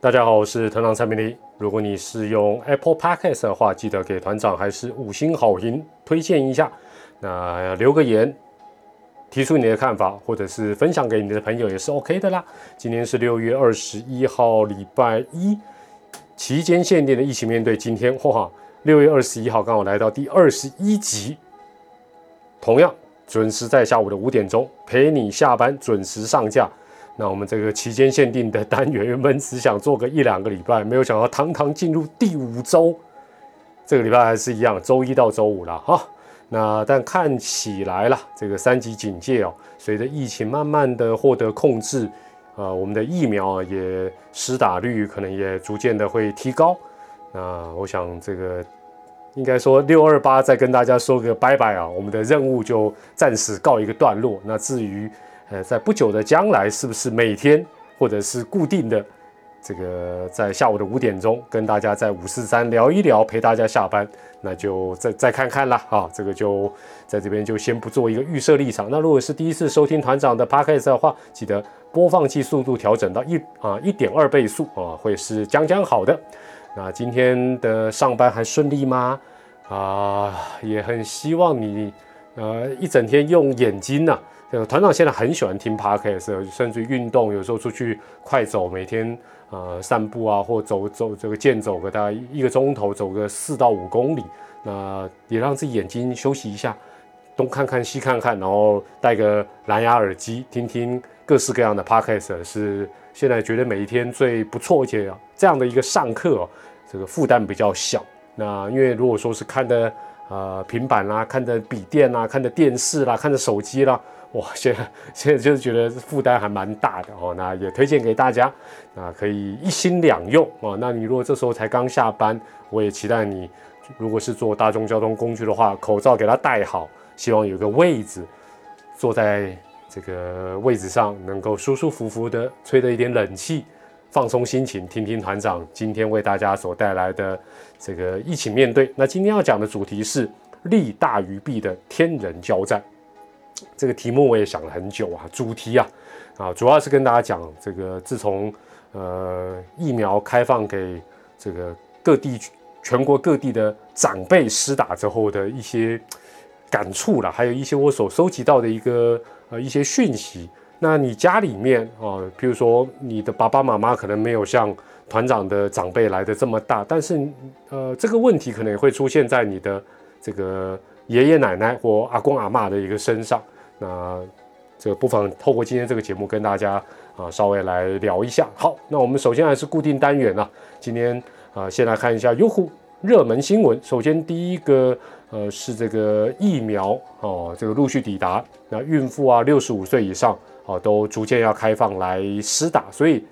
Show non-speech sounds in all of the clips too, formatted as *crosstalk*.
大家好，我是团长蔡明黎。如果你是用 Apple Podcast 的话，记得给团长还是五星好评推荐一下。那留个言，提出你的看法，或者是分享给你的朋友也是 OK 的啦。今天是六月二十一号，礼拜一，期间限定的一起面对。今天哇，六月二十一号刚好来到第二十一集，同样准时在下午的五点钟陪你下班，准时上架。那我们这个期间限定的单元，原本只想做个一两个礼拜，没有想到堂堂进入第五周，这个礼拜还是一样，周一到周五了哈。那但看起来了，这个三级警戒哦，随着疫情慢慢的获得控制，呃，我们的疫苗啊也施打率可能也逐渐的会提高。那我想这个应该说六二八再跟大家说个拜拜啊，我们的任务就暂时告一个段落。那至于。呃，在不久的将来，是不是每天或者是固定的这个在下午的五点钟跟大家在五四三聊一聊，陪大家下班，那就再再看看啦啊！这个就在这边就先不做一个预设立场。那如果是第一次收听团长的 podcast 的话，记得播放器速度调整到一啊一点二倍速啊，会是将将好的。那今天的上班还顺利吗？啊，也很希望你呃一整天用眼睛呢。这个团长现在很喜欢听 podcast，甚至运动，有时候出去快走，每天呃散步啊，或走走这个健走个大概一个钟头，走个四到五公里，那也让自己眼睛休息一下，东看看西看看，然后戴个蓝牙耳机听听各式各样的 podcast，是现在觉得每一天最不错，而且这样的一个上课，这个负担比较小。那因为如果说是看的呃平板啦，看着笔电啦，看着电视啦，看着手机啦。哇，*laughs* 现在现在就是觉得负担还蛮大的哦，那也推荐给大家，那可以一心两用啊。那你如果这时候才刚下班，我也期待你，如果是坐大众交通工具的话，口罩给它戴好，希望有个位置，坐在这个位置上，能够舒舒服服的吹着一点冷气，放松心情，听听团长今天为大家所带来的这个一起面对。那今天要讲的主题是利大于弊的天人交战。这个题目我也想了很久啊，主题啊，啊，主要是跟大家讲这个自从呃疫苗开放给这个各地全国各地的长辈施打之后的一些感触了，还有一些我所收集到的一个呃一些讯息。那你家里面啊，比如说你的爸爸妈妈可能没有像团长的长辈来的这么大，但是呃这个问题可能也会出现在你的这个。爷爷奶奶或阿公阿妈的一个身上，那这个不妨透过今天这个节目跟大家啊稍微来聊一下。好，那我们首先还是固定单元啊，今天啊先来看一下优酷热门新闻。首先第一个呃是这个疫苗哦，这个陆续抵达，那孕妇啊六十五岁以上啊都逐渐要开放来施打，所以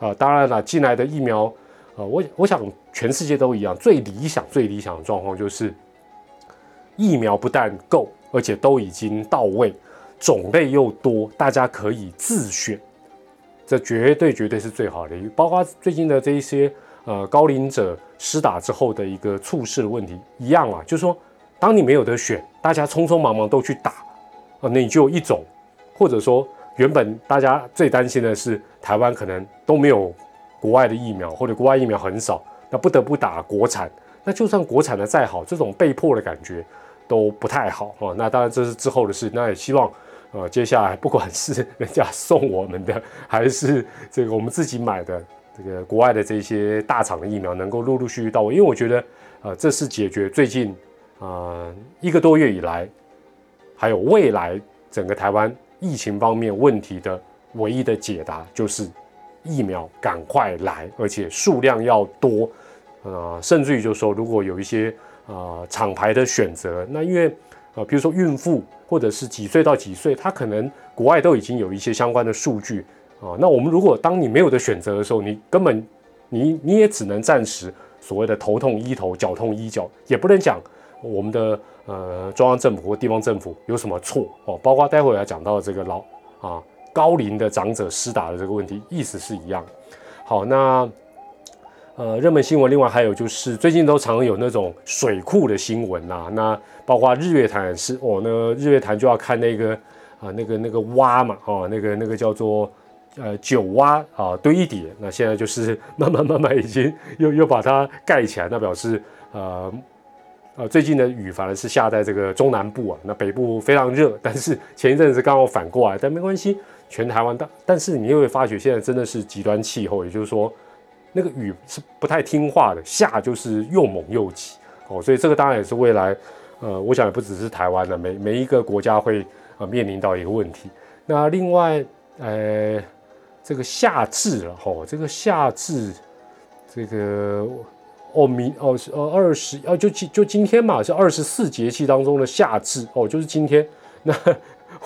啊当然了进来的疫苗啊我我想全世界都一样，最理想最理想的状况就是。疫苗不但够，而且都已经到位，种类又多，大家可以自选，这绝对绝对是最好的。包括最近的这一些呃高龄者施打之后的一个猝逝的问题一样啊，就是说，当你没有得选，大家匆匆忙忙都去打啊，那你就一种，或者说原本大家最担心的是台湾可能都没有国外的疫苗，或者国外疫苗很少，那不得不打国产。那就算国产的再好，这种被迫的感觉。都不太好啊，那当然这是之后的事。那也希望，呃，接下来不管是人家送我们的，还是这个我们自己买的，这个国外的这些大厂的疫苗，能够陆陆续续到位。因为我觉得，呃，这是解决最近啊一个多月以来，还有未来整个台湾疫情方面问题的唯一的解答，就是疫苗赶快来，而且数量要多，呃，甚至于就说如果有一些。啊，厂牌的选择，那因为啊，比如说孕妇或者是几岁到几岁，他可能国外都已经有一些相关的数据啊。那我们如果当你没有的选择的时候，你根本你你也只能暂时所谓的头痛医头，脚痛医脚，也不能讲我们的呃中央政府或地方政府有什么错哦。包括待会要讲到这个老啊高龄的长者施打的这个问题，意思是一样。好，那。呃，热门新闻，另外还有就是最近都常有那种水库的新闻呐，那包括日月潭是哦，那个日月潭就要看那个啊，那个那个蛙嘛，哦，那个那个叫做呃九洼啊堆叠，那现在就是慢慢慢慢已经又又把它盖起来，那表示呃呃最近的雨反而是下在这个中南部啊，那北部非常热，但是前一阵子刚好反过来，但没关系，全台湾但但是你又会发觉现在真的是极端气候，也就是说那个雨是不太听话的，下就是又猛又急哦，所以这个当然也是未来呃我想也不只是台湾的，每每一个国家会呃面临到一个问题。那另外呃。这个夏至了吼，这个夏至，这个哦明哦是呃二十哦就今就今天嘛是二十四节气当中的夏至哦就是今天，那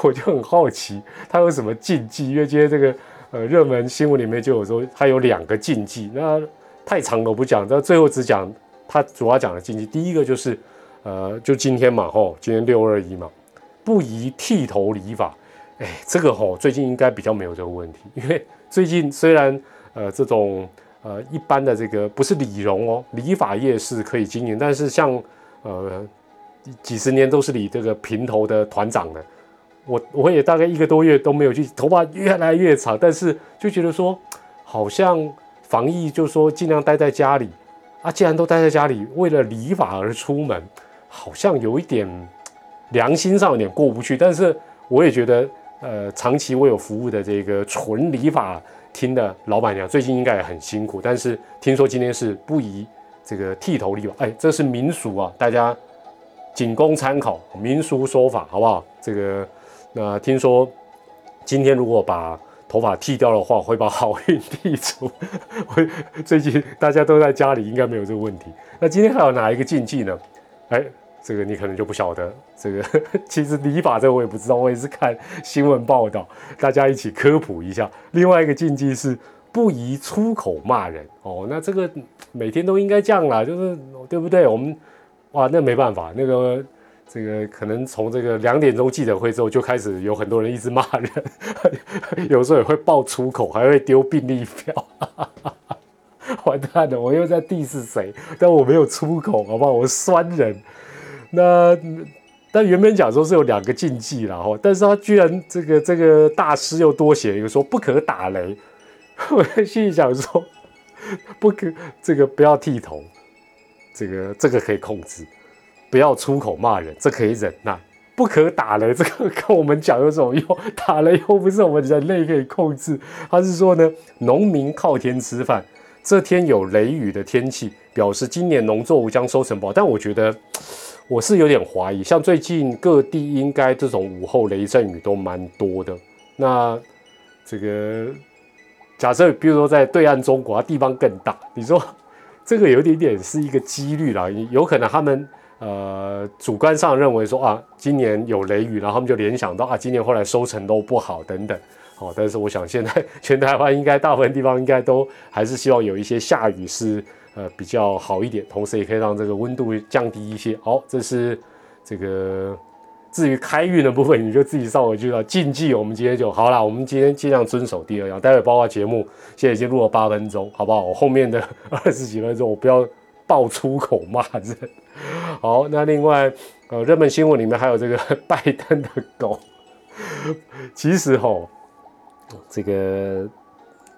我就很好奇它有什么禁忌，因为今天这个呃热门新闻里面就有说它有两个禁忌，那太长了我不讲，那最后只讲它主要讲的禁忌，第一个就是呃就今天嘛吼，今天六二一嘛，不宜剃头理发。哎，这个吼最近应该比较没有这个问题，因为最近虽然呃这种呃一般的这个不是理容哦，理发业是可以经营，但是像呃几十年都是理这个平头的团长的，我我也大概一个多月都没有去，头发越来越长，但是就觉得说好像防疫就说尽量待在家里啊，既然都待在家里，为了理发而出门，好像有一点良心上有点过不去，但是我也觉得。呃，长期为我服务的这个纯理发厅的老板娘，最近应该也很辛苦。但是听说今天是不宜这个剃头理发，哎，这是民俗啊，大家仅供参考，民俗说法好不好？这个那听说今天如果把头发剃掉的话，会把好运剃出。会最近大家都在家里，应该没有这个问题。那今天还有哪一个禁忌呢？哎。这个你可能就不晓得，这个 *laughs* 其实理法这个我也不知道，我也是看新闻报道，大家一起科普一下。另外一个禁忌是不宜出口骂人哦，那这个每天都应该这样啦，就是对不对？我们哇，那没办法，那个这个可能从这个两点钟记者会之后就开始有很多人一直骂人，*laughs* 有时候也会爆粗口，还会丢病历表，*laughs* 完蛋了，我又在 diss 谁？但我没有出口，好不好？我酸人。那但原本讲说是有两个禁忌然后但是他居然这个这个大师又多写一个说不可打雷，*laughs* 我心里想说不可这个不要剃头，这个这个可以控制，不要出口骂人，这可以忍耐，不可打雷，这个 *laughs* 跟我们讲有什么用？打雷又不是我们人类可以控制。他是说呢，农民靠天吃饭，这天有雷雨的天气，表示今年农作物将收成不好，但我觉得。我是有点怀疑，像最近各地应该这种午后雷阵雨都蛮多的。那这个假设，比如说在对岸中国，地方更大，你说这个有点点是一个几率啦，有可能他们呃主观上认为说啊，今年有雷雨，然后他们就联想到啊，今年后来收成都不好等等。好，但是我想现在全台湾应该大部分地方应该都还是希望有一些下雨是。呃，比较好一点，同时也可以让这个温度降低一些。好，这是这个至于开运的部分，你就自己稍微知道禁忌。我们今天就好了，我们今天尽量遵守第二样。待会包括节目现在已经录了八分钟，好不好？我后面的 *laughs* 二十几分钟我不要爆粗口骂人。好，那另外呃，热门新闻里面还有这个拜登的狗，其实吼，这个。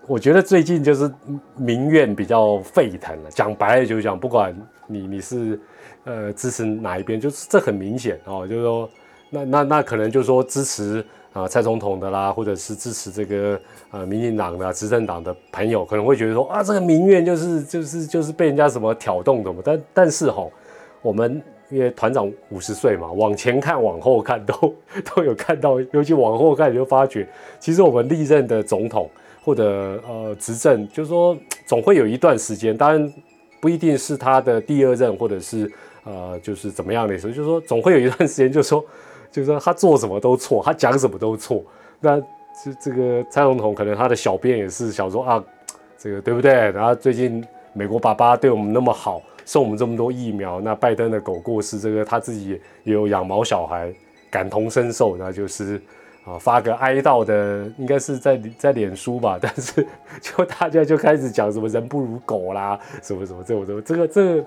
我觉得最近就是民怨比较沸腾了。讲白了就是讲，不管你你是呃支持哪一边，就是这很明显哦，就是说那那那可能就是说支持啊蔡总统的啦，或者是支持这个呃民进党的执政党的朋友，可能会觉得说啊这个民怨就是就是就是被人家什么挑动的嘛。但但是哈，我们因为团长五十岁嘛，往前看往后看都都有看到，尤其往后看你就发觉，其实我们历任的总统。或者呃执政，就是说总会有一段时间，当然不一定是他的第二任，或者是呃就是怎么样的时候，就是说总会有一段时间，就是说就是说他做什么都错，他讲什么都错。那这这个蔡总统可能他的小编也是想说啊，这个对不对？然后最近美国爸爸对我们那么好，送我们这么多疫苗，那拜登的狗过世，这个他自己也有养毛小孩，感同身受，那就是。啊，发个哀悼的，应该是在在脸书吧，*laughs* 但是就大家就开始讲什么人不如狗啦，什么什么这种这这个这个，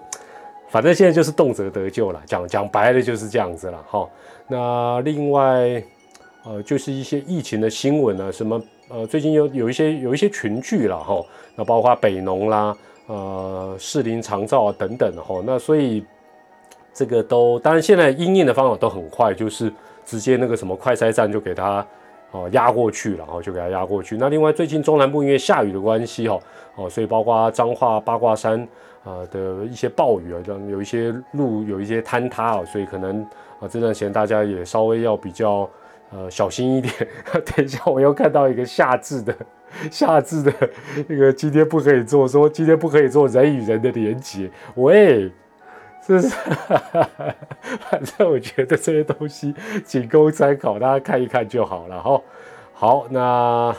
反正现在就是动辄得救了，讲讲白了就是这样子了哈。那另外，呃，就是一些疫情的新闻啊，什么呃，最近有有一些有一些群聚了哈，那包括北农啦，呃，士林长照啊等等哈，那所以这个都当然现在应验的方法都很快，就是直接那个什么快筛站就给他哦压过去，然后就给他压过去。那另外最近中南部因为下雨的关系哈，哦，所以包括彰化八卦山啊的一些暴雨啊，让有一些路有一些坍塌啊，所以可能啊这段时间大家也稍微要比较。呃，小心一点。*laughs* 等一下，我又看到一个夏至的 *laughs* 夏至的那个今天不可以做，说今天不可以做人与人的连接。喂，这是，*laughs* 反正我觉得这些东西仅供参考，大家看一看就好了哈。好，那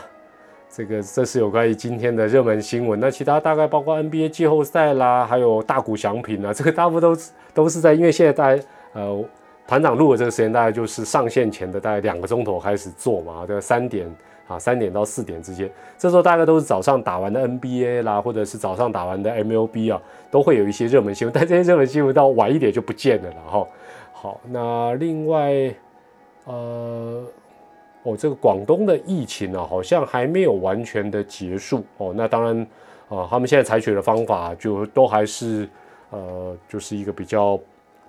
这个这是有关于今天的热门新闻。那其他大概包括 NBA 季后赛啦，还有大股祥品啊，这个大部分都都是在，因为现在大家呃。团长录的这个时间大概就是上线前的大概两个钟头开始做嘛，这个三点啊，三点到四点之间，这时候大概都是早上打完的 NBA 啦，或者是早上打完的 MLB 啊，都会有一些热门新闻，但这些热门新闻到晚一点就不见了了哈。好，那另外，呃，哦，这个广东的疫情呢，好像还没有完全的结束哦。那当然啊，他们现在采取的方法就都还是呃，就是一个比较。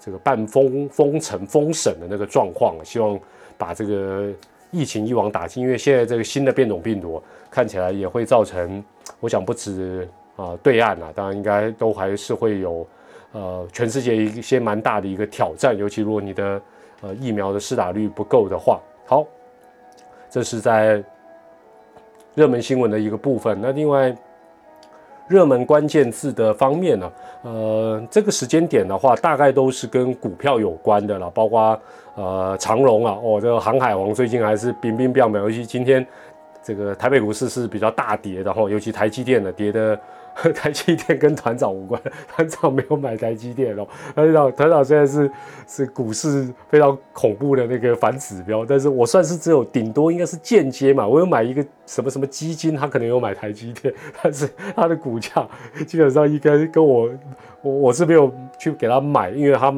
这个半封封城封省的那个状况，希望把这个疫情一网打尽。因为现在这个新的变种病毒看起来也会造成，我想不止啊对岸啊，当然应该都还是会有呃全世界一些蛮大的一个挑战。尤其如果你的呃疫苗的施打率不够的话，好，这是在热门新闻的一个部分。那另外。热门关键字的方面呢，呃，这个时间点的话，大概都是跟股票有关的了，包括呃长荣啊，哦，这个航海王最近还是冰冰变尤其今天这个台北股市是比较大跌的哈，尤其台积电的跌的。*laughs* 台积电跟团长无关，团长没有买台积电哦。团长，团长现在是是股市非常恐怖的那个反指标，但是我算是只有顶多应该是间接嘛，我有买一个什么什么基金，他可能有买台积电，*laughs* 但是他的股价基本上应该跟我我我是没有去给他买，因为他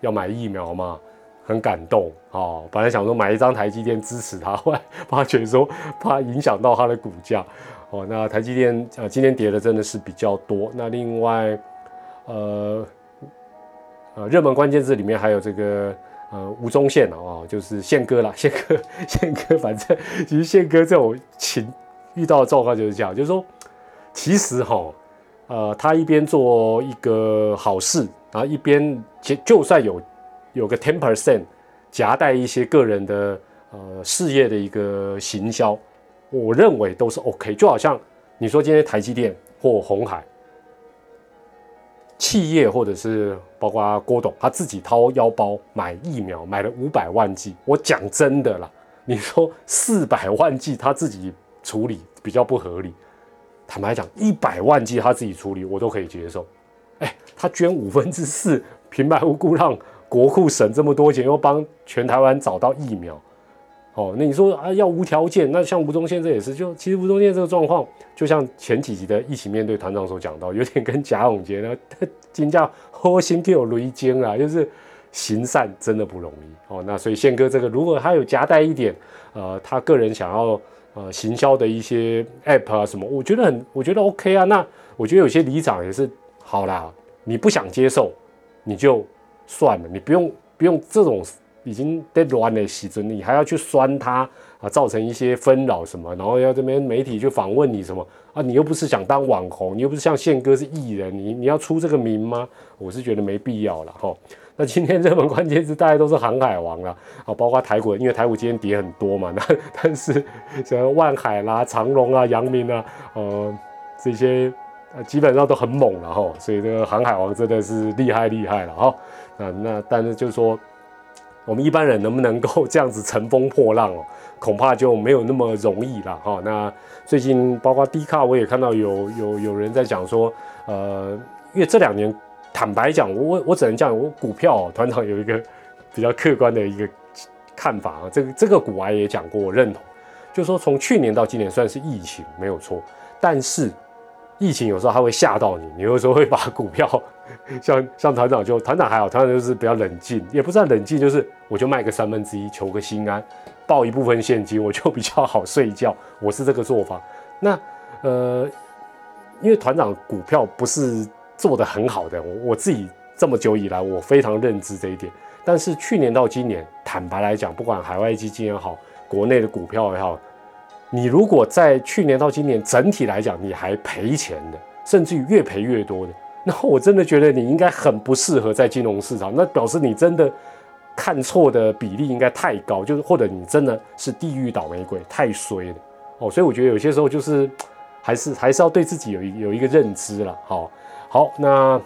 要买疫苗嘛，很感动哦。本来想说买一张台积电支持他，后来发觉说怕影响到他的股价。哦，那台积电呃今天跌的真的是比较多。那另外，呃呃热门关键字里面还有这个呃吴宗宪啊，就是宪哥啦，宪哥 *laughs* 宪哥，反正其实宪哥这种情遇到的状况就是这样，就是说其实哈呃他一边做一个好事，然后一边就就算有有个 ten percent 夹带一些个人的呃事业的一个行销。我认为都是 OK，就好像你说今天台积电或红海企业，或者是包括郭董他自己掏腰包买疫苗，买了五百万剂。我讲真的啦，你说四百 *laughs* 万剂他自己处理比较不合理。坦白讲，一百万剂他自己处理，我都可以接受。哎，他捐五分之四，平白无故让国库省这么多钱，又帮全台湾找到疫苗。哦，那你说啊，要无条件？那像吴宗宪这也是，就其实吴宗宪这个状况，就像前几集的一起面对团长所讲到，有点跟贾永杰呢，*laughs* 金价核心就有雷尖啦，就是行善真的不容易哦。那所以宪哥这个，如果他有夹带一点，呃，他个人想要呃行销的一些 app 啊什么，我觉得很，我觉得 OK 啊。那我觉得有些里长也是好啦，你不想接受，你就算了，你不用不用这种。已经在乱的时阵，你还要去酸他啊，造成一些纷扰什么，然后要这边媒体去访问你什么啊？你又不是想当网红，你又不是像宪哥是艺人，你 *laughs* 你要出这个名吗？我是觉得没必要了哈。那今天热门关键字大家都是航海王了啊，包括台股，因为台股今天跌很多嘛，那但是像万海啦、长隆啊、阳明啊，呃这些基本上都很猛了哈，所以这个航海王真的是厉害厉害了哈。那，那但是就是说。我们一般人能不能够这样子乘风破浪哦？*laughs* 恐怕就没有那么容易了哈。那最近包括低卡，我也看到有有有人在讲说，呃，因为这两年坦白讲，我我只能讲，我股票团长有一个比较客观的一个看法啊。这个这个股我也讲过，我认同，就是说从去年到今年算是疫情没有错，但是。疫情有时候它会吓到你，你有时候会把股票，*laughs* 像像团长就团长还好，团长就是比较冷静，也不算冷静，就是我就卖个三分之一，求个心安。报一部分现金，我就比较好睡觉。我是这个做法。那呃，因为团长股票不是做的很好的，我我自己这么久以来，我非常认知这一点。但是去年到今年，坦白来讲，不管海外基金也好，国内的股票也好，你如果在去年到今年整体来讲你还赔钱的，甚至于越赔越多的，那我真的觉得你应该很不适合在金融市场。那表示你真的看错的比例应该太高，就是或者你真的是地狱倒霉鬼，太衰了哦。所以我觉得有些时候就是还是还是要对自己有一有一个认知了。好，好，那。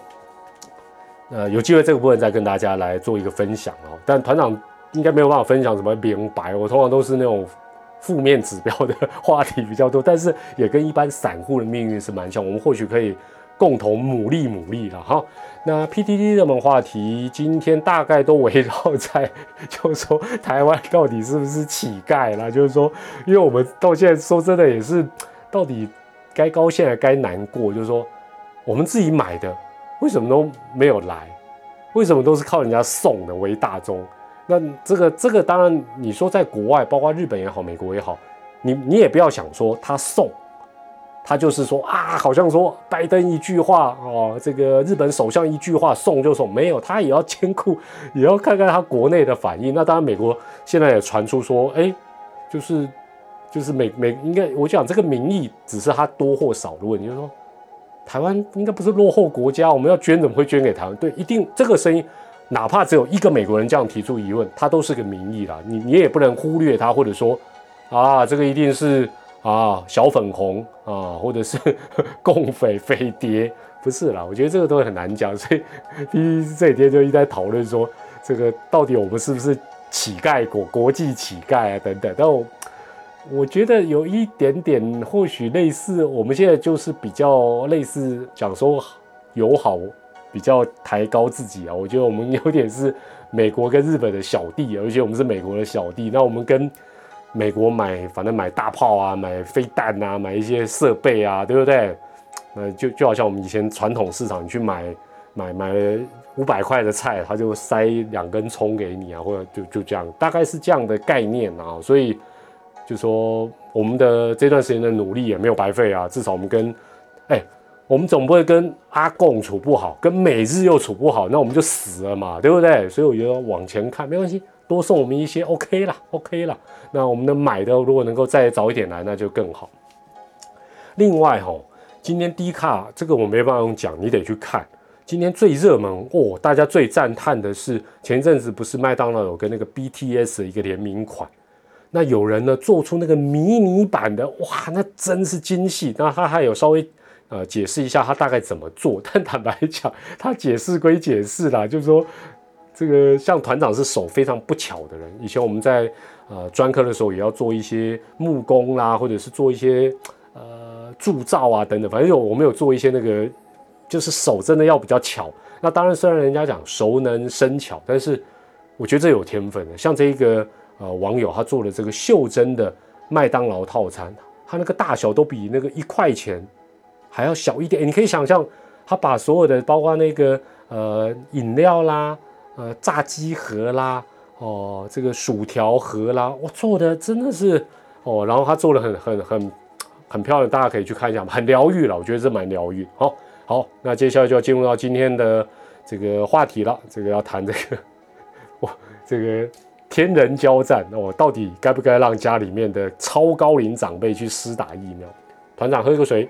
呃，有机会这个部分再跟大家来做一个分享哦。但团长应该没有办法分享什么明白，我通常都是那种负面指标的话题比较多，但是也跟一般散户的命运是蛮像。我们或许可以共同努力努力了哈。那 PTT 热门话题今天大概都围绕在，就是说台湾到底是不是乞丐啦？就是说，因为我们到现在说真的也是，到底该高兴还该难过？就是说，我们自己买的。为什么都没有来？为什么都是靠人家送的为大宗？那这个这个当然，你说在国外，包括日本也好，美国也好，你你也不要想说他送，他就是说啊，好像说拜登一句话哦，这个日本首相一句话送就送，没有，他也要兼顾，也要看看他国内的反应。那当然，美国现在也传出说，哎，就是就是美美应该我讲这个民意只是他多或少的问题，就是说。台湾应该不是落后国家，我们要捐怎么会捐给台湾？对，一定这个声音，哪怕只有一个美国人这样提出疑问，他都是个民意啦。你你也不能忽略他，或者说啊，这个一定是啊小粉红啊，或者是 *laughs* 共匪飞碟，不是啦。我觉得这个都很难讲，所以第这几天就一直在讨论说，这个到底我们是不是乞丐国国际乞丐啊等等，但我。我觉得有一点点，或许类似我们现在就是比较类似讲说友好，比较抬高自己啊。我觉得我们有点是美国跟日本的小弟，而且我们是美国的小弟。那我们跟美国买，反正买大炮啊，买飞弹啊，买一些设备啊，对不对？呃，就就好像我们以前传统市场，你去买买买五百块的菜，他就塞两根葱给你啊，或者就就这样，大概是这样的概念啊。所以。就说我们的这段时间的努力也没有白费啊，至少我们跟，哎，我们总不会跟阿贡处不好，跟美日又处不好，那我们就死了嘛，对不对？所以我觉得往前看没关系，多送我们一些 OK 啦，OK 啦。那我们的买的如果能够再早一点来，那就更好。另外哈，今天低卡这个我没办法用讲，你得去看。今天最热门哦，大家最赞叹的是前一阵子不是麦当劳有跟那个 BTS 的一个联名款。那有人呢做出那个迷你版的，哇，那真是精细。那他还有稍微呃解释一下他大概怎么做，*laughs* 但坦白讲，他解释归解释啦，就是说这个像团长是手非常不巧的人。以前我们在呃专科的时候也要做一些木工啦，或者是做一些呃铸造啊等等，反正有我们有做一些那个，就是手真的要比较巧。那当然虽然人家讲熟能生巧，但是我觉得这有天分的，像这一个。呃，网友他做了这个袖珍的麦当劳套餐，他那个大小都比那个一块钱还要小一点。你可以想象，他把所有的，包括那个呃饮料啦、呃炸鸡盒啦、哦这个薯条盒啦，我做的真的是哦，然后他做的很很很很漂亮，大家可以去看一下，很疗愈了，我觉得这蛮疗愈。好，好，那接下来就要进入到今天的这个话题了，这个要谈这个，*laughs* 哇，这个。天人交战，那我到底该不该让家里面的超高龄长辈去施打疫苗？团长喝口水。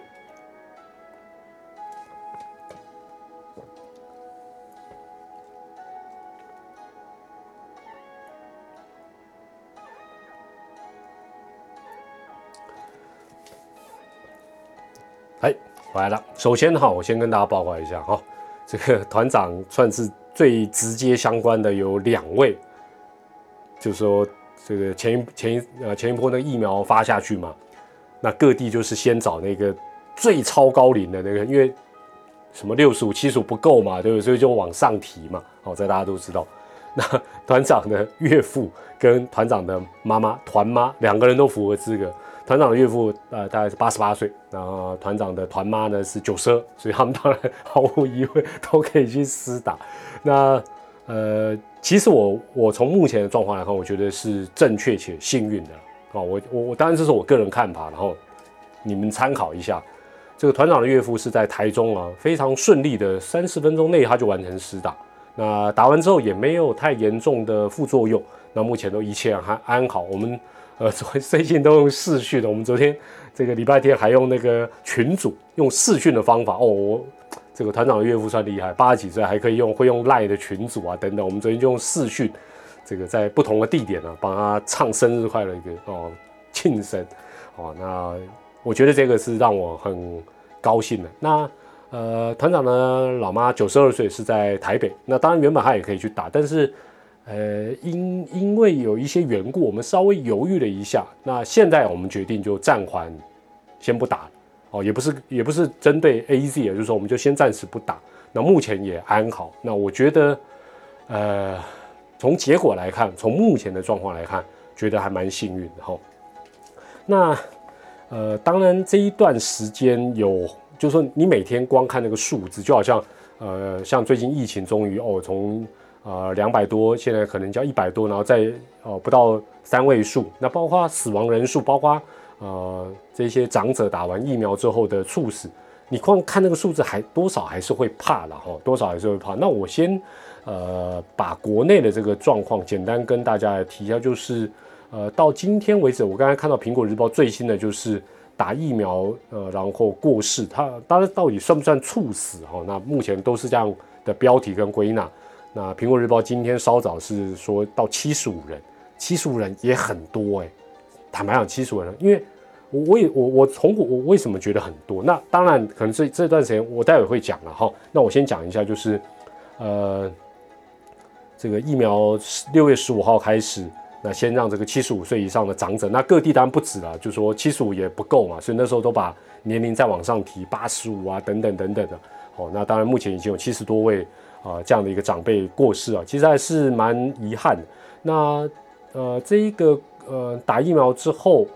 哎，回来了。首先哈，我先跟大家报告一下哈，这个团长算是最直接相关的有两位。就是说，这个前一前一呃前一波那个疫苗发下去嘛，那各地就是先找那个最超高龄的那个，因为什么六十五、七十五不够嘛，对不对？所以就往上提嘛。好，在大家都知道。*laughs* 那团长的岳父跟团长的妈妈团妈两个人都符合资格。团长的岳父呃大概是八十八岁，然后团长的团妈呢是九十二，所以他们当然毫无疑问都可以去施打。*laughs* 那呃。其实我我从目前的状况来看，我觉得是正确且幸运的啊。我我我当然这是我个人看法，然后你们参考一下。这个团长的岳父是在台中啊，非常顺利的三十分钟内他就完成施打。那打完之后也没有太严重的副作用。那目前都一切还安好。我们呃最近都用视讯的，我们昨天这个礼拜天还用那个群组用视讯的方法哦。我这个团长的岳父算厉害，八十几岁还可以用会用赖的群组啊等等。我们昨天就用视讯，这个在不同的地点呢，帮他唱生日快乐歌哦，庆生哦。那我觉得这个是让我很高兴的。那呃，团长的老妈九十二岁是在台北，那当然原本他也可以去打，但是呃因因为有一些缘故，我们稍微犹豫了一下。那现在我们决定就暂缓，先不打。哦，也不是，也不是针对 A Z，也就是说，我们就先暂时不打。那目前也安好。那我觉得，呃，从结果来看，从目前的状况来看，觉得还蛮幸运的哈。那呃，当然这一段时间有，就是说你每天光看那个数字，就好像呃，像最近疫情终于哦，从呃两百多，现在可能叫一百多，然后再哦不到三位数。那包括死亡人数，包括。呃，这些长者打完疫苗之后的猝死，你光看那个数字，还多少还是会怕了哈，多少还是会怕。那我先呃把国内的这个状况简单跟大家提一下，就是呃到今天为止，我刚才看到苹果日报最新的就是打疫苗呃然后过世，他当然到底算不算猝死哈？那目前都是这样的标题跟归纳。那苹果日报今天稍早是说到七十五人，七十五人也很多哎，坦白讲七十五人，因为。我我也我我从我为什么觉得很多？那当然可能这这段时间我待会会讲了哈。那我先讲一下，就是呃，这个疫苗六月十五号开始，那先让这个七十五岁以上的长者，那各地当然不止了，就说七十五也不够嘛，所以那时候都把年龄再往上提，八十五啊等等等等的。哦，那当然目前已经有七十多位啊这样的一个长辈过世啊，其实还是蛮遗憾的。那呃，这一个呃打疫苗之后。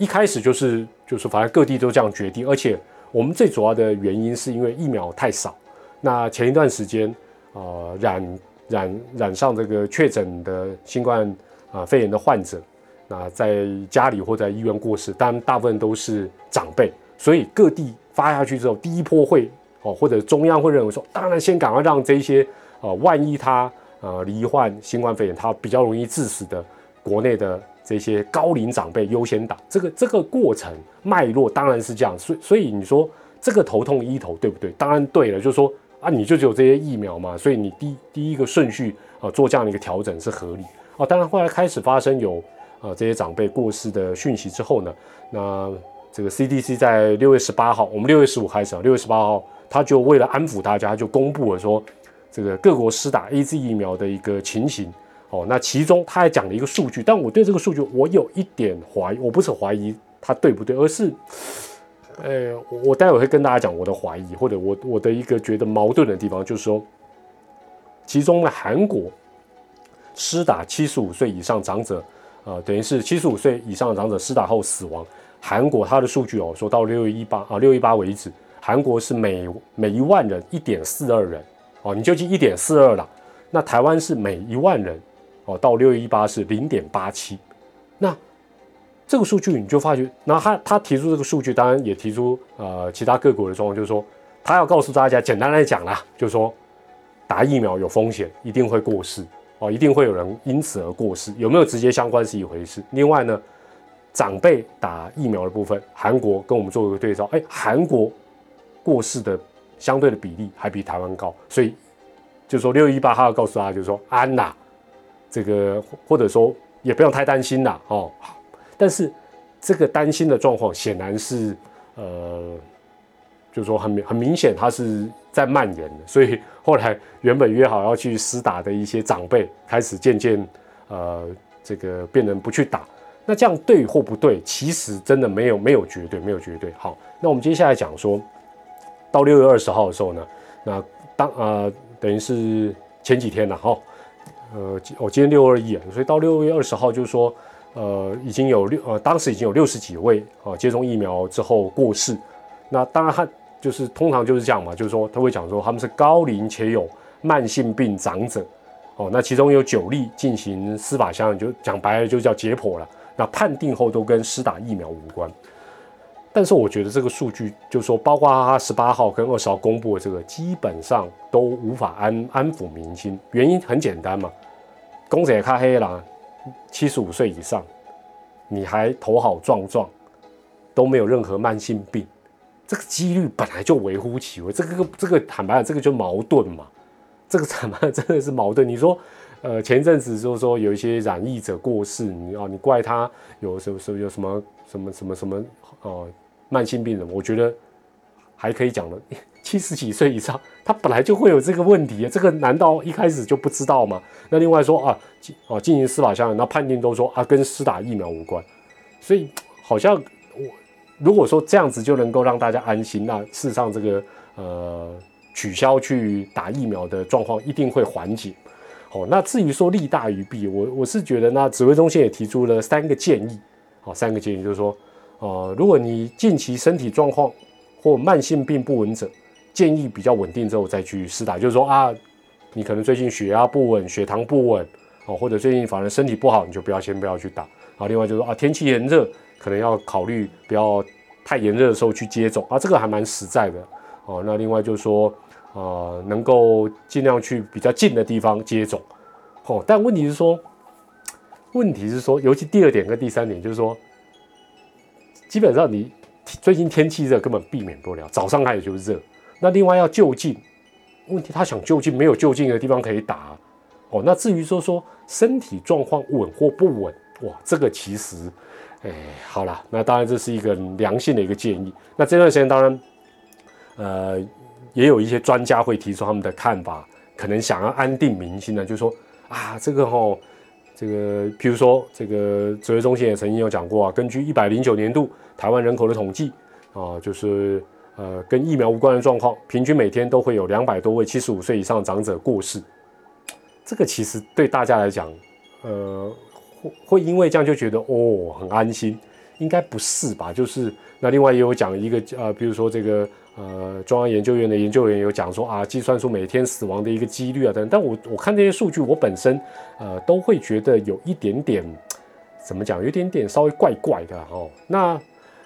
一开始就是就是，反正各地都这样决定，而且我们最主要的原因是因为疫苗太少。那前一段时间，呃，染染染上这个确诊的新冠啊肺炎的患者，那在家里或在医院过世，当然大部分都是长辈，所以各地发下去之后，第一波会哦，或者中央会认为说，当然先赶快让这些呃，万一他呃罹患新冠肺炎，他比较容易致死的国内的。这些高龄长辈优先打，这个这个过程脉络当然是这样，所以所以你说这个头痛医头对不对？当然对了，就是说啊，你就只有这些疫苗嘛，所以你第第一个顺序啊做这样的一个调整是合理啊。当然后来开始发生有呃这些长辈过世的讯息之后呢，那这个 CDC 在六月十八号，我们六月十五开始啊，六月十八号他就为了安抚大家，就公布了说这个各国施打 AZ 疫苗的一个情形。哦，那其中他还讲了一个数据，但我对这个数据我有一点怀疑，我不是怀疑他对不对，而是，呃，我待会会跟大家讲我的怀疑，或者我我的一个觉得矛盾的地方，就是说，其中呢，韩国施打七十五岁以上长者，呃，等于是七十五岁以上长者施打后死亡，韩国它的数据哦，说到六月一八啊，六一八为止，韩国是每每一万人一点四二人，哦，你就记一点四二了，那台湾是每一万人。哦，到六月一八是零点八七，那这个数据你就发觉，那他他提出这个数据，当然也提出呃其他各国的状况，就是说他要告诉大家，简单来讲啦，就是说打疫苗有风险，一定会过世哦，一定会有人因此而过世，有没有直接相关是一回事。另外呢，长辈打疫苗的部分，韩国跟我们做一个对照，哎，韩国过世的相对的比例还比台湾高，所以就说六一八他要告诉大家，就是说安娜。这个或者说也不用太担心啦，哦，但是这个担心的状况显然是，呃，就是说很很明显，它是在蔓延的，所以后来原本约好要去施打的一些长辈，开始渐渐呃，这个变成不去打，那这样对或不对，其实真的没有没有绝对，没有绝对。好，那我们接下来讲说，到六月二十号的时候呢，那当呃等于是前几天了，哈。呃，我今天六二一，所以到六月二十号，就是说，呃，已经有六呃，当时已经有六十几位啊，接种疫苗之后过世。那当然，他就是通常就是这样嘛，就是说他会讲说他们是高龄且有慢性病长者，哦，那其中有九例进行司法相，就讲白了就叫解剖了。那判定后都跟施打疫苗无关。但是我觉得这个数据，就是说包括他十八号跟二十号公布的这个，基本上都无法安安抚民心。原因很简单嘛，公仔咖黑啦，七十五岁以上，你还头好壮壮，都没有任何慢性病，这个几率本来就微乎其微。这个这个坦白讲，这个就矛盾嘛。这个坦白真的是矛盾。你说，呃，前阵子就是说有一些染疫者过世，你啊，你怪他有什么什么有什么什么什么什么哦，慢性病人，我觉得还可以讲的。*laughs* 七十几岁以上，他本来就会有这个问题，这个难道一开始就不知道吗？那另外说啊，哦，进行司法相，那判定都说啊，跟施打疫苗无关，所以好像我如果说这样子就能够让大家安心，那事实上这个呃。取消去打疫苗的状况一定会缓解，好，那至于说利大于弊，我我是觉得那指挥中心也提出了三个建议，好，三个建议就是说，呃，如果你近期身体状况或慢性病不稳者，建议比较稳定之后再去试打，就是说啊，你可能最近血压不稳、血糖不稳，哦，或者最近反而身体不好，你就不要先不要去打，啊，另外就是说啊，天气炎热，可能要考虑不要太炎热的时候去接种，啊，这个还蛮实在的，哦，那另外就是说。啊，能够尽量去比较近的地方接种，哦，但问题是说，问题是说，尤其第二点跟第三点，就是说，基本上你最近天气热，根本避免不了，早上开始就热。那另外要就近，问题他想就近，没有就近的地方可以打，哦，那至于说说身体状况稳或不稳，哇，这个其实，哎，好了，那当然这是一个良性的一个建议。那这段时间当然，呃。也有一些专家会提出他们的看法，可能想要安定民心呢，就说啊，这个哈，这个譬如说，这个指挥中心也曾经有讲过啊，根据一百零九年度台湾人口的统计啊，就是呃跟疫苗无关的状况，平均每天都会有两百多位七十五岁以上长者过世。这个其实对大家来讲，呃，会会因为这样就觉得哦很安心，应该不是吧？就是那另外也有讲一个呃，比如说这个。呃，中央研究院的研究员有讲说啊，计算出每天死亡的一个几率啊等，但我我看这些数据，我本身呃都会觉得有一点点怎么讲，有一点点稍微怪怪的哦。那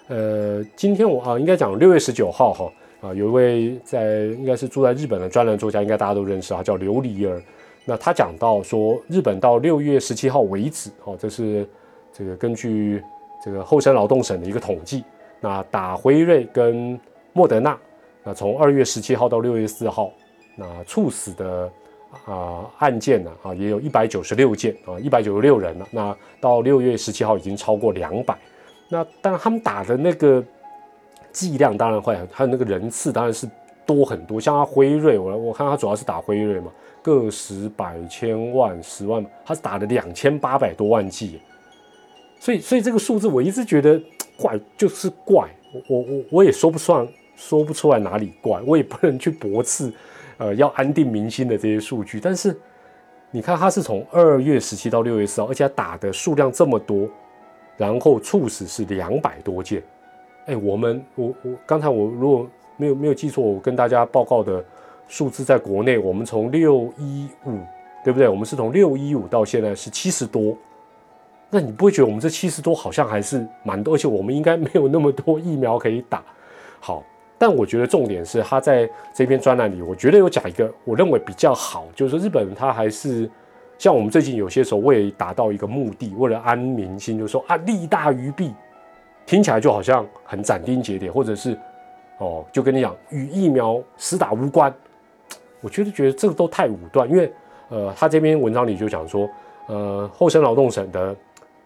呃，今天我啊应该讲六月十九号哈啊，有一位在应该是住在日本的专栏作家，应该大家都认识啊，叫琉璃儿。那他讲到说，日本到六月十七号为止，哦，这是这个根据这个厚生劳动省的一个统计，那打辉瑞跟莫德纳，那从二月十七号到六月四号，那猝死的啊案件呢啊，也有一百九十六件啊，一百九十六人了。那到六月十七号已经超过两百。那当然他们打的那个剂量当然会，还有那个人次当然是多很多。像他辉瑞，我我看他主要是打辉瑞嘛，个十百千万十万，他是打了两千八百多万剂。所以所以这个数字我一直觉得怪，就是怪。我我我也说不算。说不出来哪里怪，我也不能去驳斥，*laughs* 呃，要安定民心的这些数据。但是你看，他是从二月十七到六月四号，而且打的数量这么多，然后猝死是两百多件。哎，我们我我刚才我如果没有没有记错，我跟大家报告的数字，在国内我们从六一五，对不对？我们是从六一五到现在是七十多。那你不会觉得我们这七十多好像还是蛮多？而且我们应该没有那么多疫苗可以打。好。但我觉得重点是他在这篇专栏里，我觉得有讲一个我认为比较好，就是日本他还是像我们最近有些时候为达到一个目的，为了安民心，就说啊利大于弊，听起来就好像很斩钉截铁，或者是哦就跟你讲与疫苗死打无关。我觉得觉得这个都太武断，因为呃他这篇文章里就讲说，呃厚生劳动省的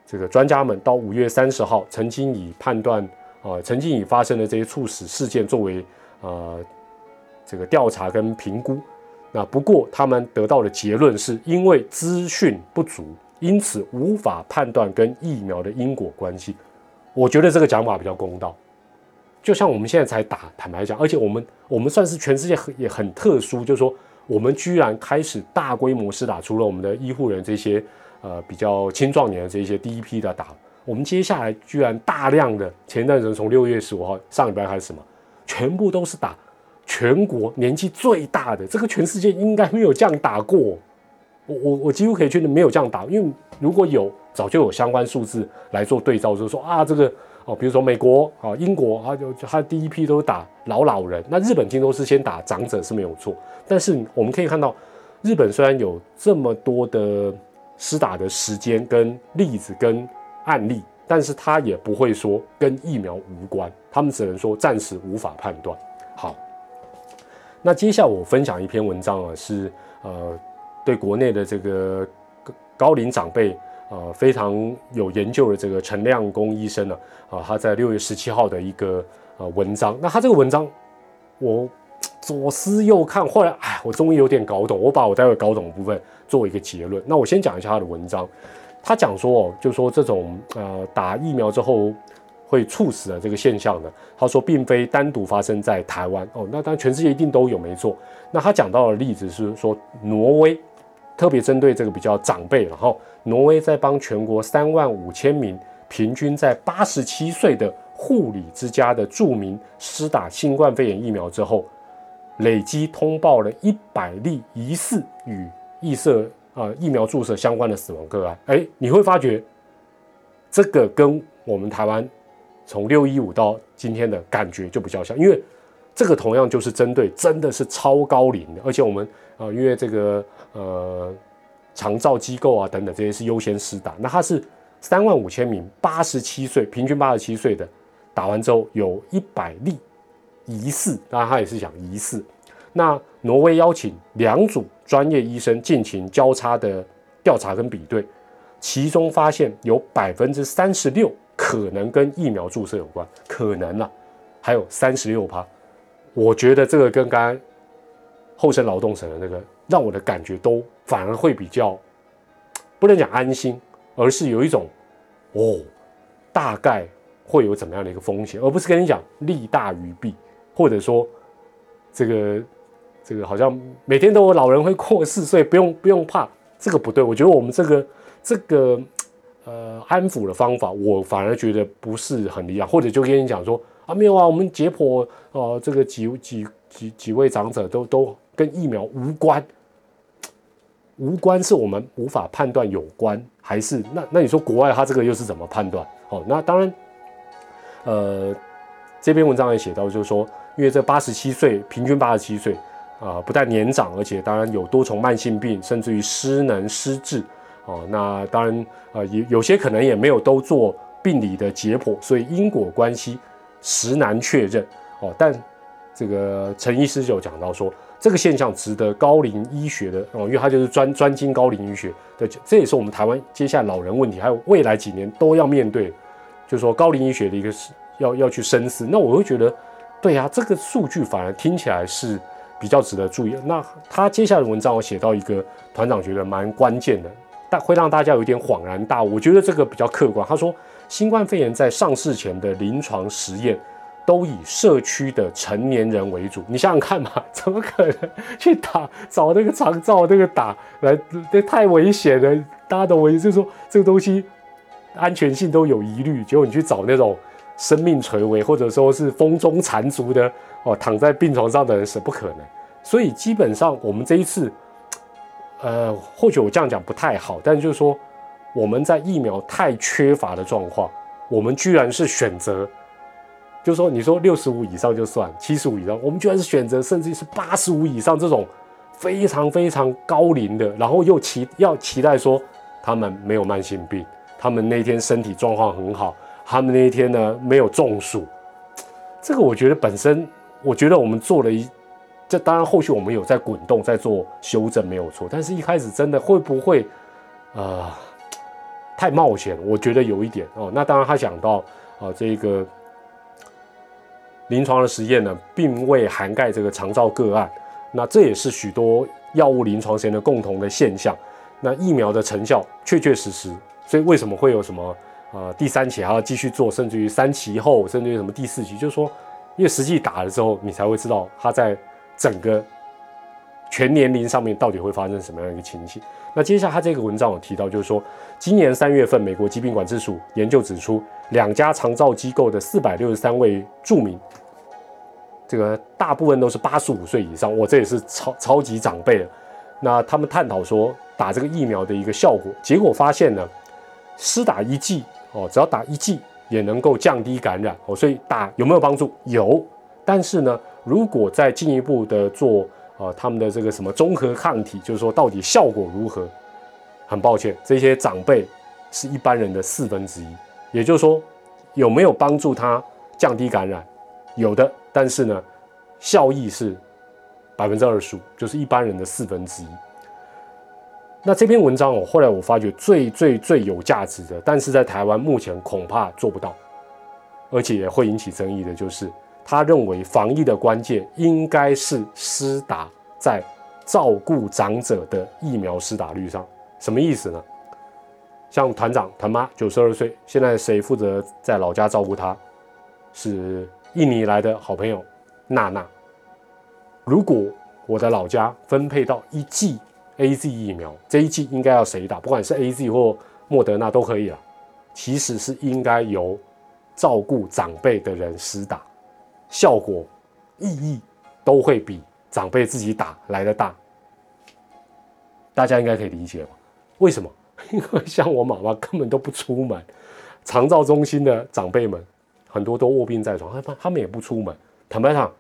这个专家们到五月三十号曾经以判断。啊，曾经已发生的这些猝死事件作为呃这个调查跟评估，那不过他们得到的结论是因为资讯不足，因此无法判断跟疫苗的因果关系。我觉得这个讲法比较公道。就像我们现在才打，坦白讲，而且我们我们算是全世界很也很特殊，就是说我们居然开始大规模施打，除了我们的医护人这些呃比较青壮年的这些第一批的打。我们接下来居然大量的前段时间从六月十五号上礼拜开始嘛，全部都是打全国年纪最大的，这个全世界应该没有这样打过。我我我几乎可以确定没有这样打，因为如果有，早就有相关数字来做对照，就是说啊，这个哦，比如说美国啊、英国啊，就他第一批都打老老人，那日本听说是先打长者是没有错，但是我们可以看到，日本虽然有这么多的施打的时间跟例子跟案例，但是他也不会说跟疫苗无关，他们只能说暂时无法判断。好，那接下来我分享一篇文章啊，是呃。对国内的这个高龄长辈，呃，非常有研究的这个陈亮公医生呢，啊，他在六月十七号的一个呃文章，那他这个文章我左思右看，后来哎，我终于有点搞懂，我把我待会搞懂的部分做一个结论。那我先讲一下他的文章，他讲说哦，就说这种呃打疫苗之后会猝死的这个现象呢，他说并非单独发生在台湾哦，那当然全世界一定都有没错。那他讲到的例子是说挪威。特别针对这个比较长辈，然后挪威在帮全国三万五千名平均在八十七岁的护理之家的住民施打新冠肺炎疫苗之后，累积通报了一百例疑似与异色啊疫苗注射相关的死亡个案。哎，你会发觉这个跟我们台湾从六一五到今天的感觉就比较像，因为这个同样就是针对真的是超高龄的，而且我们啊因为这个。呃，长照机构啊，等等这些是优先施打。那它是三万五千名，八十七岁，平均八十七岁的，打完之后有一百例疑似，当然他也是讲疑似。那挪威邀请两组专业医生进行交叉的调查跟比对，其中发现有百分之三十六可能跟疫苗注射有关，可能啊，还有三十六趴。我觉得这个跟刚刚后生劳动省的那个。让我的感觉都反而会比较不能讲安心，而是有一种哦，大概会有怎么样的一个风险，而不是跟你讲利大于弊，或者说这个这个好像每天都有老人会过世，所以不用不用怕，这个不对。我觉得我们这个这个呃安抚的方法，我反而觉得不是很理想，或者就跟你讲说啊没有啊，我们解剖呃这个几几几几位长者都都跟疫苗无关。无关是我们无法判断有关还是那那你说国外他这个又是怎么判断？哦，那当然，呃，这篇文章也写到，就是说，因为这八十七岁平均八十七岁啊，不但年长，而且当然有多重慢性病，甚至于失能失智哦。那当然，呃，有有些可能也没有都做病理的解剖，所以因果关系实难确认哦。但这个陈医师就讲到说。这个现象值得高龄医学的哦，因为他就是专专精高龄医学的，这也是我们台湾接下来老人问题，还有未来几年都要面对，就是说高龄医学的一个要要去深思。那我会觉得，对呀，这个数据反而听起来是比较值得注意。那他接下来的文章我写到一个团长觉得蛮关键的，但会让大家有点恍然大悟。我觉得这个比较客观。他说，新冠肺炎在上市前的临床实验。都以社区的成年人为主，你想想看嘛，*laughs* 怎么可能去打找那个长照那个打来？这太危险了，大家都危，就是说这个东西安全性都有疑虑。结果你去找那种生命垂危或者说是风中残烛的哦，躺在病床上的人是不可能。所以基本上我们这一次，呃，或许我这样讲不太好，但就是说我们在疫苗太缺乏的状况，我们居然是选择。就是说，你说六十五以上就算，七十五以上，我们居然是选择，甚至是八十五以上这种非常非常高龄的，然后又期要期待说他们没有慢性病，他们那天身体状况很好，他们那一天呢没有中暑，这个我觉得本身，我觉得我们做了一，这当然后续我们有在滚动，在做修正没有错，但是一开始真的会不会啊太冒险？我觉得有一点哦。那当然他讲到啊这个。临床的实验呢，并未涵盖这个长照个案，那这也是许多药物临床实验的共同的现象。那疫苗的成效确确实实，所以为什么会有什么呃第三期还要继续做，甚至于三期后，甚至于什么第四期，就是说，因为实际打了之后，你才会知道它在整个全年龄上面到底会发生什么样一个情形。那接下来他这个文章有提到，就是说，今年三月份，美国疾病管制署研究指出，两家长照机构的四百六十三位住民，这个大部分都是八十五岁以上，我这也是超超级长辈了。那他们探讨说打这个疫苗的一个效果，结果发现呢，施打一剂哦，只要打一剂也能够降低感染哦，所以打有没有帮助？有，但是呢，如果再进一步的做呃他们的这个什么综合抗体，就是说到底效果如何？很抱歉，这些长辈是一般人的四分之一，也就是说有没有帮助他降低感染？有的，但是呢，效益是。百分之二十五就是一般人的四分之一。那这篇文章哦，后来我发觉最最最有价值的，但是在台湾目前恐怕做不到，而且也会引起争议的，就是他认为防疫的关键应该是施打在照顾长者的疫苗施打率上。什么意思呢？像团长团妈九十二岁，现在谁负责在老家照顾他？是印尼来的好朋友娜娜。如果我的老家分配到一剂 A Z 疫苗，这一剂应该要谁打？不管是 A Z 或莫德纳都可以了。其实是应该由照顾长辈的人施打，效果意义都会比长辈自己打来的大。大家应该可以理解吧？为什么？*laughs* 因为像我妈妈根本都不出门，长照中心的长辈们很多都卧病在床，他他们也不出门。坦白讲，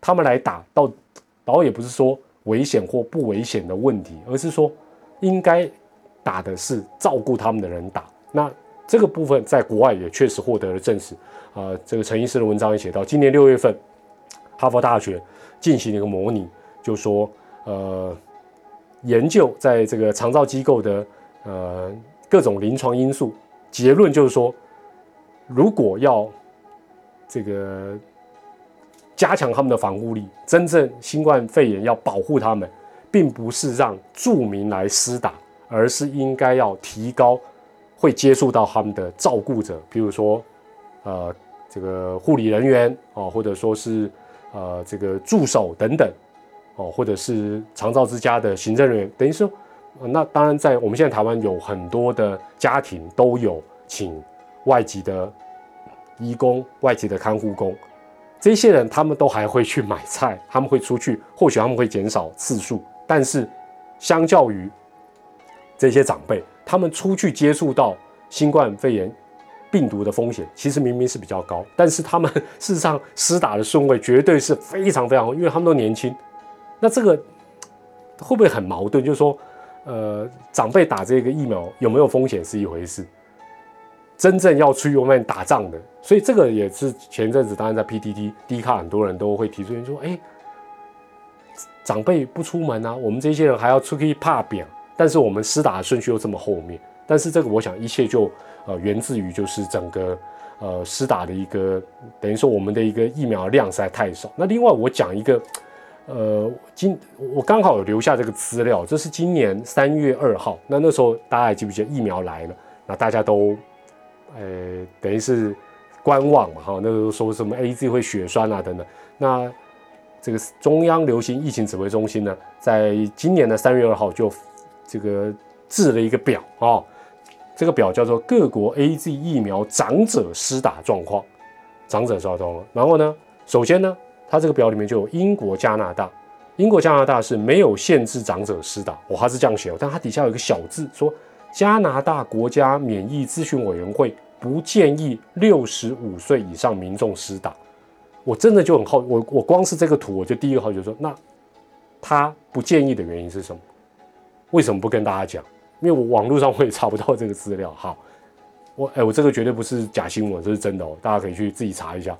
他们来打到。倒也不是说危险或不危险的问题，而是说应该打的是照顾他们的人打。那这个部分在国外也确实获得了证实。啊，这个陈医师的文章也写到，今年六月份，哈佛大学进行了一个模拟，就说呃，研究在这个长照机构的呃各种临床因素，结论就是说，如果要这个。加强他们的防护力，真正新冠肺炎要保护他们，并不是让住民来施打，而是应该要提高会接触到他们的照顾者，比如说，呃，这个护理人员哦，或者说是呃这个助手等等哦，或者是长照之家的行政人员，等于说，那当然在我们现在台湾有很多的家庭都有请外籍的义工、外籍的看护工。这些人他们都还会去买菜，他们会出去，或许他们会减少次数，但是相较于这些长辈，他们出去接触到新冠肺炎病毒的风险，其实明明是比较高，但是他们事实上施打的顺位绝对是非常非常，因为他们都年轻。那这个会不会很矛盾？就是说，呃，长辈打这个疫苗有没有风险是一回事。真正要去外面打仗的，所以这个也是前阵子，当然在 PTT、D 卡很多人都会提出说：“哎，长辈不出门啊，我们这些人还要出去怕扁，但是我们施打的顺序又这么后面。”但是这个，我想一切就呃源自于就是整个呃施打的一个等于说我们的一个疫苗量实在太少。那另外我讲一个，呃，今我刚好有留下这个资料，这是今年三月二号，那那时候大家还记不记得疫苗来了？那大家都。呃，等于是观望嘛，哈，那时候说什么 A Z 会血栓啊等等。那这个中央流行疫情指挥中心呢，在今年的三月二号就这个制了一个表啊，这个表叫做各国 A Z 疫苗长者施打状况，长者状况。然后呢，首先呢，它这个表里面就有英国、加拿大，英国、加拿大是没有限制长者施打，哦，它是这样写，但它底下有一个小字说。加拿大国家免疫咨询委员会不建议六十五岁以上民众施打。我真的就很好，我我光是这个图，我就第一个好奇说，那他不建议的原因是什么？为什么不跟大家讲？因为我网络上我也查不到这个资料。好，我哎，我这个绝对不是假新闻，这是真的哦，大家可以去自己查一下。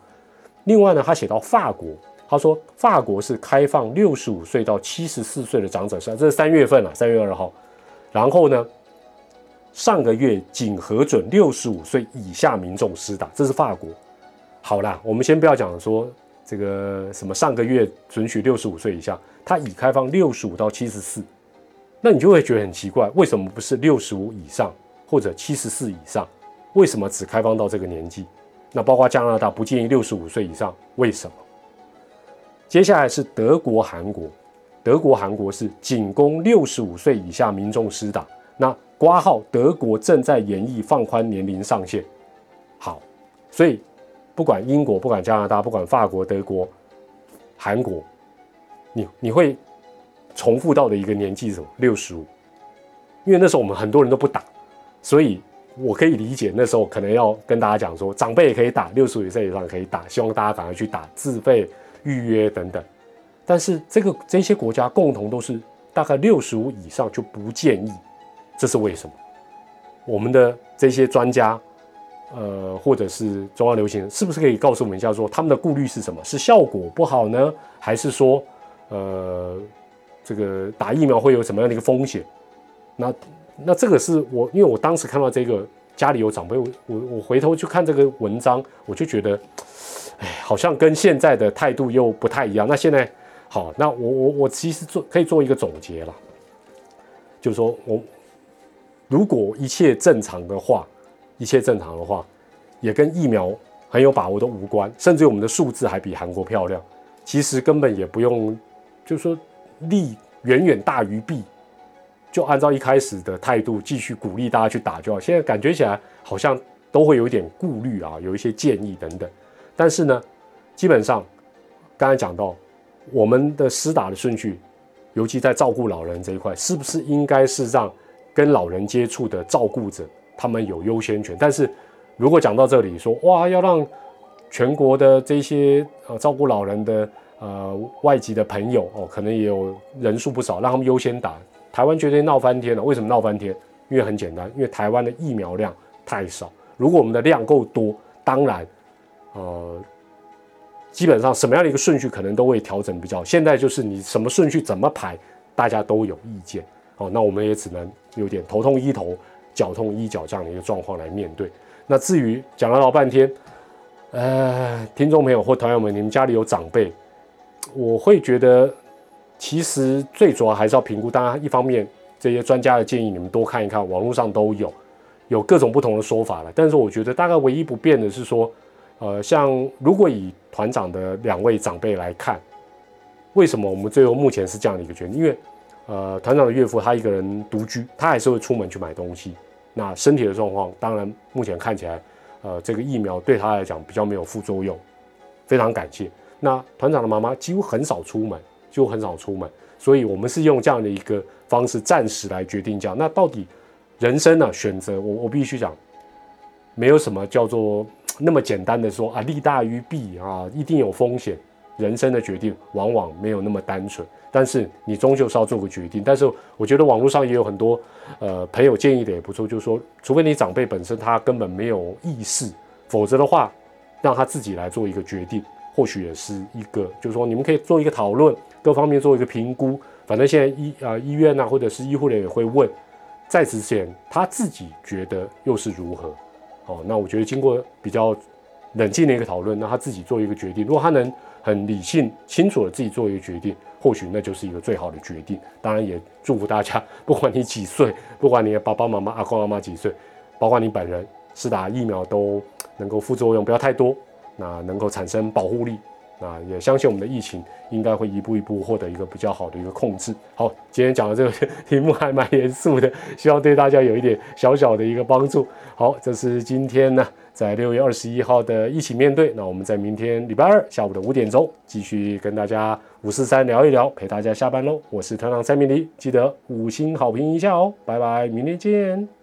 另外呢，他写到法国，他说法国是开放六十五岁到七十四岁的长者施这是三月份了，三月二号。然后呢？上个月仅核准六十五岁以下民众施打，这是法国。好啦，我们先不要讲说这个什么上个月准许六十五岁以下，它已开放六十五到七十四，那你就会觉得很奇怪，为什么不是六十五以上或者七十四以上？为什么只开放到这个年纪？那包括加拿大不建议六十五岁以上，为什么？接下来是德国、韩国，德国、韩国是仅供六十五岁以下民众施打，那。挂号，德国正在演绎放宽年龄上限。好，所以不管英国、不管加拿大、不管法国、德国、韩国，你你会重复到的一个年纪是什么？六十五，因为那时候我们很多人都不打，所以我可以理解那时候可能要跟大家讲说，长辈也可以打，六十五岁以上可以打，希望大家赶快去打，自费预约等等。但是这个这些国家共同都是大概六十五以上就不建议，这是为什么？我们的这些专家，呃，或者是中央流行，是不是可以告诉我们一下，说他们的顾虑是什么？是效果不好呢，还是说，呃，这个打疫苗会有什么样的一个风险？那那这个是我，因为我当时看到这个家里有长辈，我我回头去看这个文章，我就觉得，哎，好像跟现在的态度又不太一样。那现在好，那我我我其实做可以做一个总结了，就是说我。如果一切正常的话，一切正常的话，也跟疫苗很有把握都无关，甚至我们的数字还比韩国漂亮。其实根本也不用，就是说利远远大于弊，就按照一开始的态度继续鼓励大家去打就好。现在感觉起来好像都会有一点顾虑啊，有一些建议等等。但是呢，基本上刚才讲到我们的施打的顺序，尤其在照顾老人这一块，是不是应该是让？跟老人接触的照顾者，他们有优先权。但是，如果讲到这里说，哇，要让全国的这些呃照顾老人的呃外籍的朋友哦，可能也有人数不少，让他们优先打。台湾绝对闹翻天了。为什么闹翻天？因为很简单，因为台湾的疫苗量太少。如果我们的量够多，当然，呃，基本上什么样的一个顺序可能都会调整比较。现在就是你什么顺序怎么排，大家都有意见。哦，那我们也只能有点头痛医头，脚痛医脚这样的一个状况来面对。那至于讲了老半天，呃，听众朋友或朋友们，你们家里有长辈，我会觉得其实最主要还是要评估。当然，一方面这些专家的建议你们多看一看，网络上都有，有各种不同的说法了。但是我觉得大概唯一不变的是说，呃，像如果以团长的两位长辈来看，为什么我们最后目前是这样的一个决定？因为呃，团长的岳父他一个人独居，他还是会出门去买东西。那身体的状况，当然目前看起来，呃，这个疫苗对他来讲比较没有副作用，非常感谢。那团长的妈妈几乎很少出门，几乎很少出门，所以我们是用这样的一个方式暂时来决定这样。那到底人生呢？选择我我必须讲，没有什么叫做那么简单的说啊，利大于弊啊，一定有风险。人生的决定往往没有那么单纯。但是你终究是要做个决定。但是我觉得网络上也有很多，呃，朋友建议的也不错，就是说，除非你长辈本身他根本没有意识，否则的话，让他自己来做一个决定，或许也是一个，就是说你们可以做一个讨论，各方面做一个评估。反正现在医啊医院呐，或者是医护人员也会问，在此之前他自己觉得又是如何？哦，那我觉得经过比较冷静的一个讨论，那他自己做一个决定。如果他能很理性、清楚的自己做一个决定。或许那就是一个最好的决定。当然，也祝福大家，不管你几岁，不管你的爸爸妈妈、阿公阿妈几岁，包括你本人，是打疫苗都能够副作用不要太多，那能够产生保护力。那也相信我们的疫情应该会一步一步获得一个比较好的一个控制。好，今天讲的这个 *laughs* 题目还蛮严肃的，希望对大家有一点小小的一个帮助。好，这是今天呢。在六月二十一号的一起面对，那我们在明天礼拜二下午的五点钟继续跟大家五四三聊一聊，陪大家下班喽。我是团长蔡明黎，记得五星好评一下哦，拜拜，明天见。